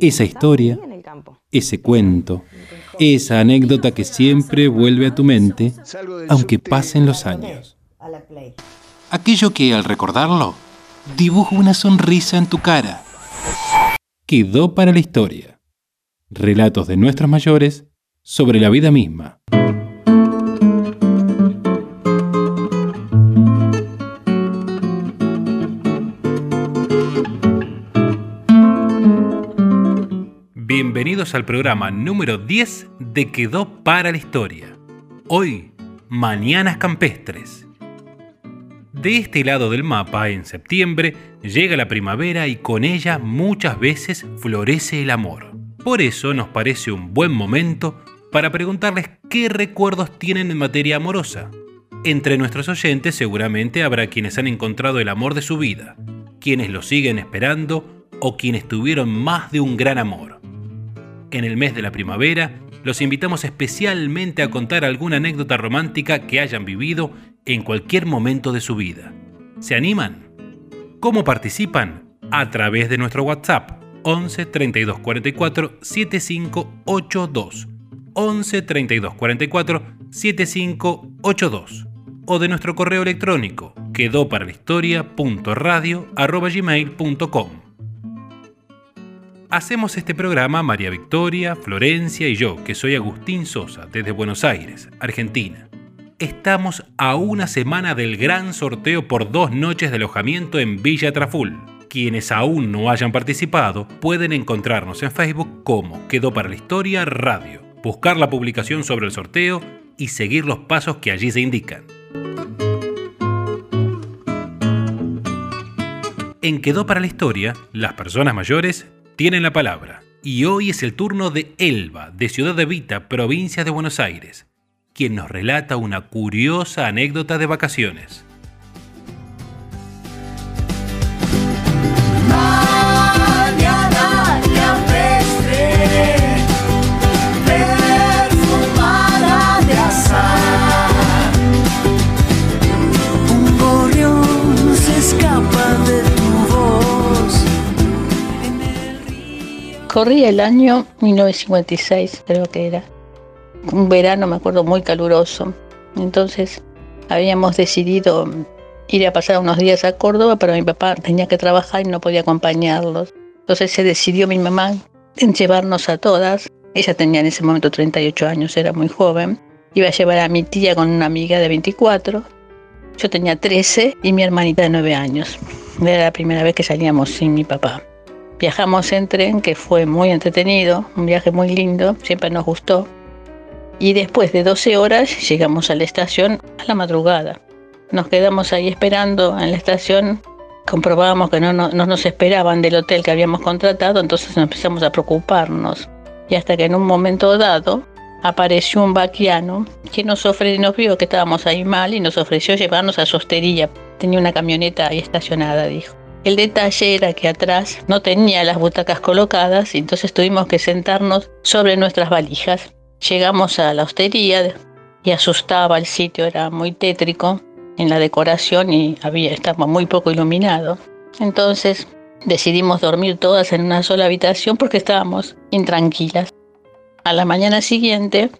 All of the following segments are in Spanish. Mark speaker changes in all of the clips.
Speaker 1: esa historia, ese cuento, esa anécdota que siempre vuelve a tu mente, aunque pasen los años. Aquello que al recordarlo, dibuja una sonrisa en tu cara. Quedó para la historia. Relatos de nuestros mayores sobre la vida misma. Al programa número 10 de Quedó para la Historia. Hoy, Mañanas Campestres. De este lado del mapa, en septiembre, llega la primavera y con ella muchas veces florece el amor. Por eso nos parece un buen momento para preguntarles qué recuerdos tienen en materia amorosa. Entre nuestros oyentes seguramente habrá quienes han encontrado el amor de su vida, quienes lo siguen esperando o quienes tuvieron más de un gran amor en el mes de la primavera, los invitamos especialmente a contar alguna anécdota romántica que hayan vivido en cualquier momento de su vida. ¿Se animan? ¿Cómo participan? A través de nuestro WhatsApp 11 32 44 7582 11 32 44 7582 o de nuestro correo electrónico quedó para la Hacemos este programa María Victoria, Florencia y yo, que soy Agustín Sosa, desde Buenos Aires, Argentina. Estamos a una semana del gran sorteo por dos noches de alojamiento en Villa Traful. Quienes aún no hayan participado pueden encontrarnos en Facebook como Quedó para la Historia Radio, buscar la publicación sobre el sorteo y seguir los pasos que allí se indican. En Quedó para la Historia, las personas mayores tienen la palabra. Y hoy es el turno de Elba, de Ciudad de Vita, provincia de Buenos Aires, quien nos relata una curiosa anécdota de vacaciones.
Speaker 2: Corría el año 1956, creo que era. Un verano, me acuerdo, muy caluroso. Entonces habíamos decidido ir a pasar unos días a Córdoba, pero mi papá tenía que trabajar y no podía acompañarlos. Entonces se decidió mi mamá en llevarnos a todas. Ella tenía en ese momento 38 años, era muy joven. Iba a llevar a mi tía con una amiga de 24. Yo tenía 13 y mi hermanita de 9 años. Era la primera vez que salíamos sin mi papá. Viajamos en tren, que fue muy entretenido, un viaje muy lindo, siempre nos gustó. Y después de 12 horas llegamos a la estación a la madrugada. Nos quedamos ahí esperando en la estación, comprobábamos que no, nos esperaban del hotel que habíamos contratado, entonces empezamos a preocuparnos. Y hasta que en un momento dado apareció un vaquiano que nos ofreció, nos vio que estábamos ahí mal y nos ofreció llevarnos a su hostería. Tenía una camioneta ahí estacionada, dijo. El detalle era que atrás no tenía las butacas colocadas entonces tuvimos que sentarnos sobre nuestras valijas. Llegamos a la hostería y asustaba el sitio, era muy tétrico en la decoración y había, estaba muy poco iluminado. Entonces decidimos dormir todas en una sola habitación porque estábamos intranquilas. A la mañana siguiente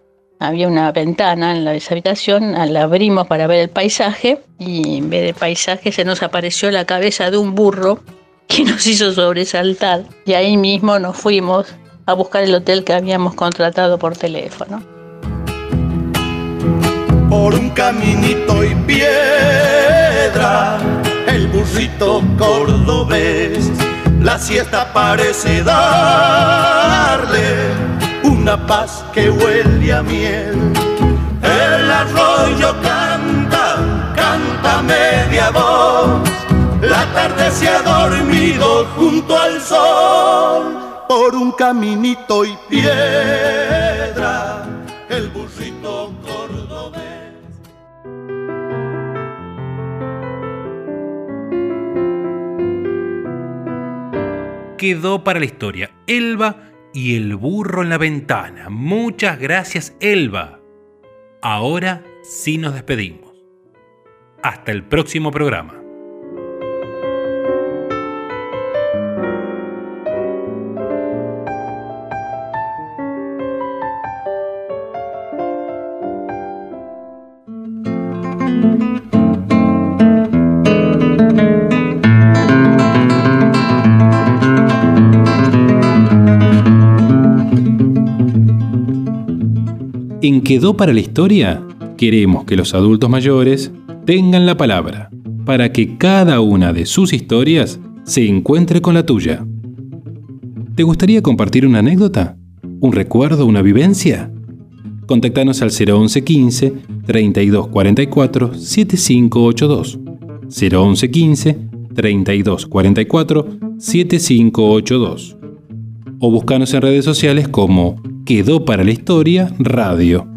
Speaker 2: había una ventana en la habitación, la abrimos para ver el paisaje y en vez de paisaje se nos apareció la cabeza de un burro que nos hizo sobresaltar y ahí mismo nos fuimos a buscar el hotel que habíamos contratado por teléfono.
Speaker 3: Por un caminito y piedra, el burrito cordobés, la siesta parece darle una paz que huele a miel. El arroyo canta, canta media voz. La tarde se ha dormido junto al sol por un caminito y piedra. El burrito cordobés.
Speaker 1: Quedó para la historia. Elba y el burro en la ventana. Muchas gracias, Elba. Ahora sí nos despedimos. Hasta el próximo programa. En Quedó para la Historia queremos que los adultos mayores tengan la palabra para que cada una de sus historias se encuentre con la tuya. ¿Te gustaría compartir una anécdota? ¿Un recuerdo? ¿Una vivencia? Contactanos al 01115 3244 7582. 01115 3244 7582. O búscanos en redes sociales como Quedó para la Historia Radio.